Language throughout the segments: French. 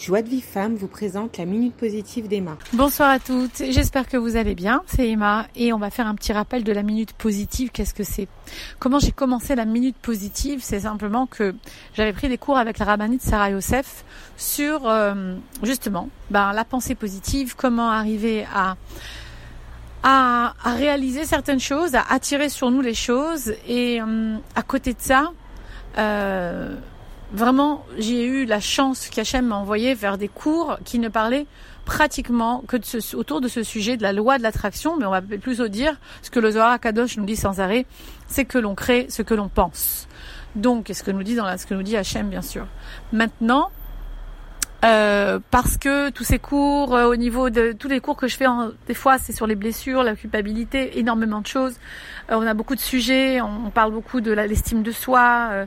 Joie de vie femme vous présente la minute positive d'Emma. Bonsoir à toutes, j'espère que vous allez bien, c'est Emma et on va faire un petit rappel de la minute positive, qu'est-ce que c'est? Comment j'ai commencé la minute positive? C'est simplement que j'avais pris des cours avec la rabbinite Sarah Youssef sur euh, justement ben, la pensée positive, comment arriver à, réaliser certaines choses, à attirer sur nous les choses. Et euh, à côté de ça, euh, Vraiment, j'ai eu la chance qu'Hachem m'a envoyé vers des cours qui ne parlaient pratiquement que autour de ce sujet de la loi de l'attraction, mais on va plutôt dire ce que le Zohar Kadosh nous dit sans arrêt, c'est que l'on crée ce que l'on pense. Donc, ce que nous dit ce que nous dit Hachem, bien sûr. Maintenant, euh, parce que tous ces cours, euh, au niveau de tous les cours que je fais, des fois c'est sur les blessures, la culpabilité, énormément de choses. Euh, on a beaucoup de sujets, on, parle beaucoup de l'estime de soi,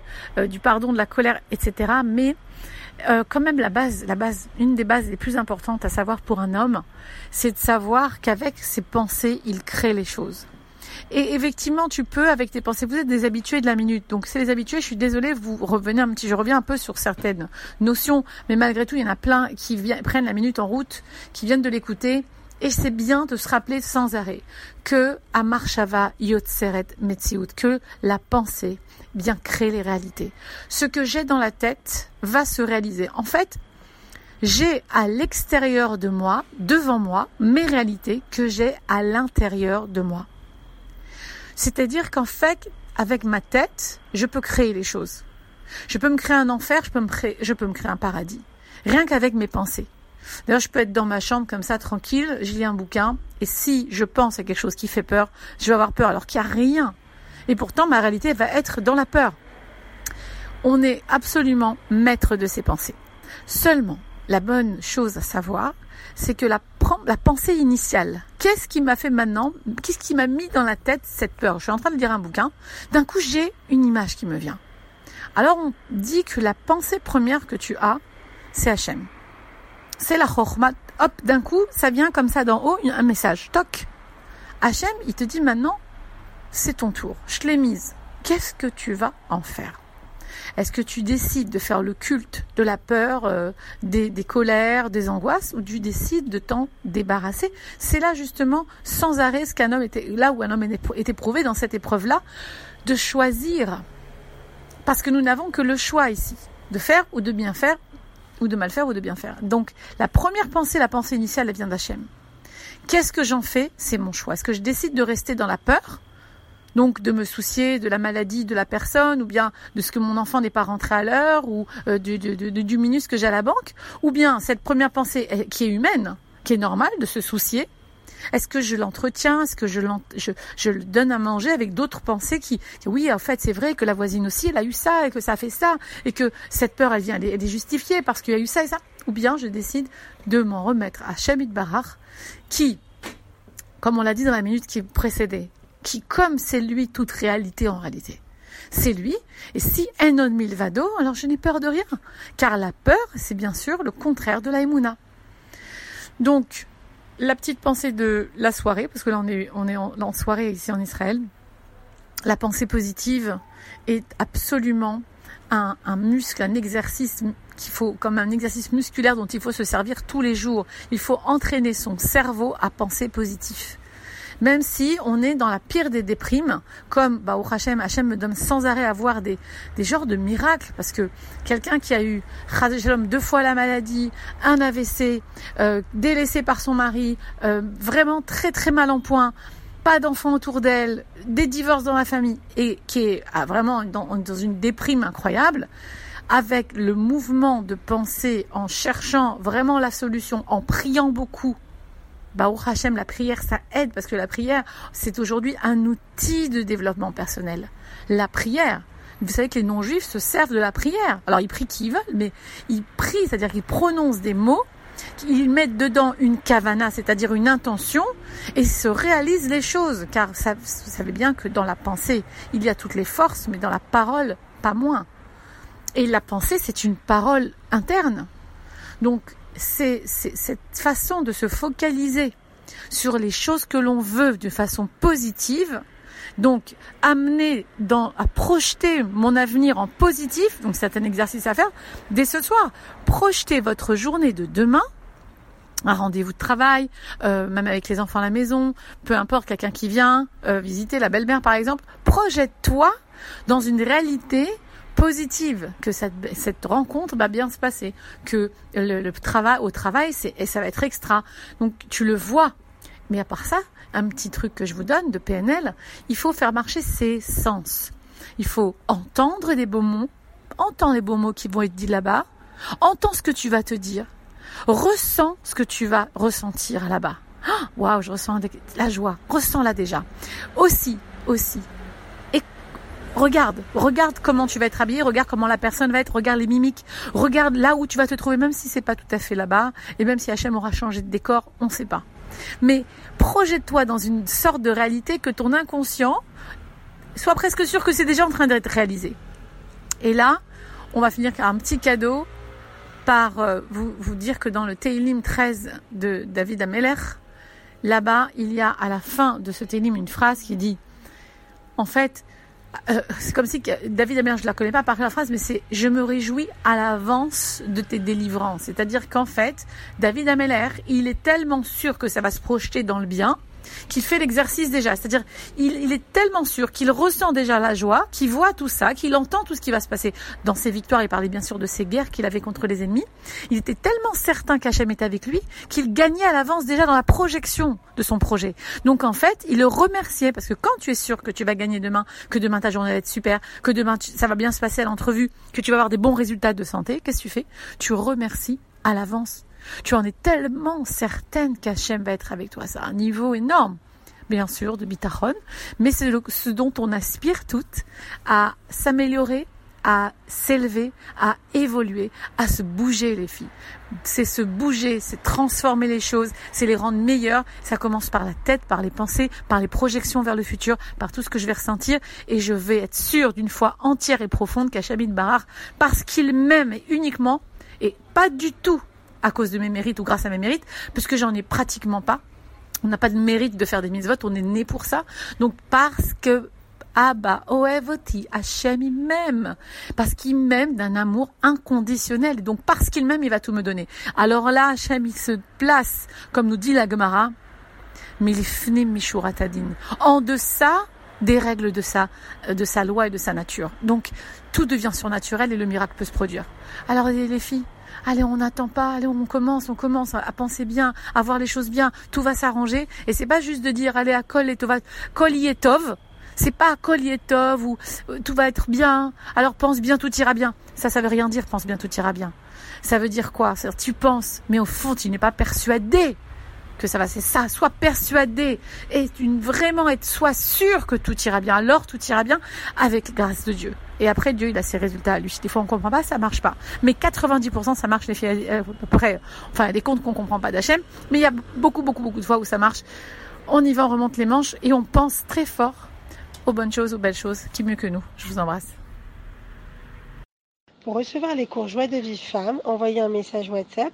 du pardon, de la colère, etc. Mais quand même la base, la base, une des bases les plus importantes à savoir pour un homme, c'est de savoir qu'avec ses pensées, il crée les choses. Et effectivement, tu peux avec tes pensées. Vous êtes des habitués de la minute. Donc, c'est les habitués. Je suis désolée, vous revenez un petit. Je reviens un peu sur certaines notions, mais malgré tout, il y en a plein qui prennent la minute en route, qui viennent de l'écouter. Et c'est bien de se rappeler sans arrêt que Amarshava Yotseret Metsiout, que la pensée vient créer les réalités. Ce que j'ai dans la tête va se réaliser. En fait, j'ai à l'extérieur de moi, devant moi, mes réalités que j'ai à l'intérieur de moi. C'est-à-dire qu'en fait, avec ma tête, je peux créer les choses. Je peux me créer un enfer, je peux me créer, je peux me créer un paradis. Rien qu'avec mes pensées. D'ailleurs, je peux être dans ma chambre comme ça, tranquille, je lis un bouquin, et si je pense à quelque chose qui fait peur, je vais avoir peur alors qu'il n'y a rien. Et pourtant, ma réalité va être dans la peur. On est absolument maître de ses pensées. Seulement, la bonne chose à savoir, c'est que la, la pensée initiale, qu'est-ce qui m'a fait maintenant, qu'est-ce qui m'a mis dans la tête cette peur? Je suis en train de lire un bouquin, d'un coup j'ai une image qui me vient. Alors on dit que la pensée première que tu as, c'est Hachem. C'est la chorma. Hop, d'un coup, ça vient comme ça d'en haut, un message. Toc. Hachem, il te dit maintenant, c'est ton tour. Je l'ai mise. Qu'est-ce que tu vas en faire? Est-ce que tu décides de faire le culte de la peur, euh, des, colères, des angoisses, ou tu décides de t'en débarrasser? C'est là justement, sans arrêt, ce qu'un homme était, là où un homme est éprouvé dans cette épreuve-là, de choisir. Parce que nous n'avons que le choix ici, de faire ou de bien faire, ou de mal faire ou de bien faire. Donc, la première pensée, la pensée initiale, elle vient d'Hachem. Qu'est-ce que j'en fais? C'est mon choix. Est-ce que je décide de rester dans la peur? Donc de me soucier de la maladie de la personne ou bien de ce que mon enfant n'est pas rentré à l'heure ou euh, du, du, minus que j'ai à la banque ou bien cette première pensée qui est humaine, qui est normale de se soucier. Est-ce que je l'entretiens Est-ce que je, je, le donne à manger avec d'autres pensées qui, oui, en fait, c'est vrai que la voisine aussi, elle a eu ça et que ça fait ça et que cette peur, elle vient, elle est, justifiée parce qu'il y a eu ça et ça. Ou bien je décide de m'en remettre à Shamit Barar qui, comme on l'a dit dans la minute qui précédait, qui, comme c'est lui, toute réalité en réalité. C'est lui. Et si Enon Milvado, alors je n'ai peur de rien. Car la peur, c'est bien sûr le contraire de la Donc, la petite pensée de la soirée, parce que là on est, en, soirée ici en Israël, la pensée positive est absolument un, un muscle, un exercice qu'il faut, comme un exercice musculaire dont il faut se servir tous les jours. Il faut entraîner son cerveau à penser positif même si on est dans la pire des déprimes, comme bah, au Hachem, Hachem me donne sans arrêt à voir des, des genres de miracles, parce que quelqu'un qui a eu deux fois la maladie, un AVC, euh, délaissé par son mari, euh, vraiment très très mal en point, pas d'enfants autour d'elle, des divorces dans la famille, et qui est ah, vraiment dans, dans une déprime incroyable, avec le mouvement de pensée, en cherchant vraiment la solution, en priant beaucoup, bah, Hachem, la prière, ça aide parce que la prière, c'est aujourd'hui un outil de développement personnel. La prière, vous savez que les non-juifs se servent de la prière. Alors ils prient qui veulent, mais ils prient, c'est-à-dire qu'ils prononcent des mots, ils mettent dedans une kavana, c'est-à-dire une intention, et se réalisent les choses. Car vous savez bien que dans la pensée, il y a toutes les forces, mais dans la parole, pas moins. Et la pensée, c'est une parole interne. Donc c'est cette façon de se focaliser sur les choses que l'on veut de façon positive, Donc, amener dans, à projeter mon avenir en positif, donc c'est un exercice à faire dès ce soir. Projeter votre journée de demain, un rendez-vous de travail, euh, même avec les enfants à la maison, peu importe, quelqu'un qui vient euh, visiter la belle-mère par exemple, projette-toi dans une réalité positive, que cette, cette rencontre va bien se passer, que le, travail au travail, et ça va être extra. Donc tu le vois. Mais à part ça, un petit truc que je vous donne de PNL, il faut faire marcher ses sens. Il faut entendre des beaux mots, entendre les beaux mots qui vont être dits là-bas, entends ce que tu vas te dire, ressens ce que tu vas ressentir là-bas. Ah, waouh, je ressens la joie, ressens-la déjà. Aussi, aussi, Regarde, regarde comment tu vas être habillé, regarde comment la personne va être, regarde les mimiques, regarde là où tu vas te trouver, même si c'est pas tout à fait là-bas, et même si HM aura changé de décor, on ne sait pas. Mais projette-toi dans une sorte de réalité que ton inconscient soit presque sûr que c'est déjà en train d'être réalisé. Et là, on va finir par un petit cadeau par euh, vous, vous dire que dans le Teilim 13 de David Ameller, là-bas, il y a à la fin de ce Teilim une phrase qui dit, en fait, euh, c'est comme si David Amer, je la connais pas par la phrase, mais c'est je me réjouis à l'avance de tes délivrances. C'est-à-dire qu'en fait, David Ameller, il est tellement sûr que ça va se projeter dans le bien qu'il fait l'exercice déjà. C'est-à-dire, il, est tellement sûr qu'il ressent déjà la joie, qu'il voit tout ça, qu'il entend tout ce qui va se passer dans ses victoires. Il parlait bien sûr de ses guerres qu'il avait contre les ennemis. Il était tellement certain qu'Hachem était avec lui qu'il gagnait à l'avance déjà dans la projection de son projet. Donc en fait, il le remerciait parce que quand tu es sûr que tu vas gagner demain, que demain ta journée va être super, que demain ça va bien se passer à l'entrevue, que tu vas avoir des bons résultats de santé, qu'est-ce que tu fais? Tu remercies à l'avance tu en es tellement certaine qu'Hachem va être avec toi. C'est un niveau énorme, bien sûr, de bitachon, mais c'est ce dont on aspire toutes à s'améliorer, à s'élever, à évoluer, à se bouger les filles. C'est se bouger, c'est transformer les choses, c'est les rendre meilleures. Ça commence par la tête, par les pensées, par les projections vers le futur, par tout ce que je vais ressentir et je vais être sûre d'une foi entière et profonde qu'Hachem Barar, parce qu'il m'aime uniquement et pas du tout à cause de mes mérites ou grâce à mes mérites, puisque j'en ai pratiquement pas. On n'a pas de mérite de faire des mises votes, on est né pour ça. Donc parce que Abba, Oevoti, Hachem, il m'aime. Parce qu'il m'aime d'un amour inconditionnel. Donc, parce qu'il m'aime, il va tout me donner. Alors là, Hachem, il se place, comme nous dit la Gemara, Milifne Mishuratadin. En deçà des règles de sa, de sa loi et de sa nature. Donc, tout devient surnaturel et le miracle peut se produire. Alors, les filles, allez, on n'attend pas, allez, on commence, on commence à penser bien, à voir les choses bien, tout va s'arranger. Et c'est pas juste de dire, allez, à Kol et. C'est pas Kol Yetov ou euh, tout va être bien. Alors pense bien, tout ira bien. Ça, ça veut rien dire, pense bien, tout ira bien. Ça veut dire quoi? Tu penses, mais au fond, tu n'es pas persuadé que ça va, c'est ça. Sois persuadé et une, vraiment être, sois sûr que tout ira bien. Alors tout ira bien avec grâce de Dieu. Et après, Dieu, il a ses résultats à lui. Des fois, on comprend pas, ça marche pas. Mais 90%, ça marche les filles, euh, à peu près. Enfin, des comptes qu'on comprend pas d'Hachem. Mais il y a beaucoup, beaucoup, beaucoup de fois où ça marche. On y va, on remonte les manches et on pense très fort aux bonnes choses, aux belles choses, qui mieux que nous. Je vous embrasse. Pour recevoir les cours Joie de vie femme, envoyez un message WhatsApp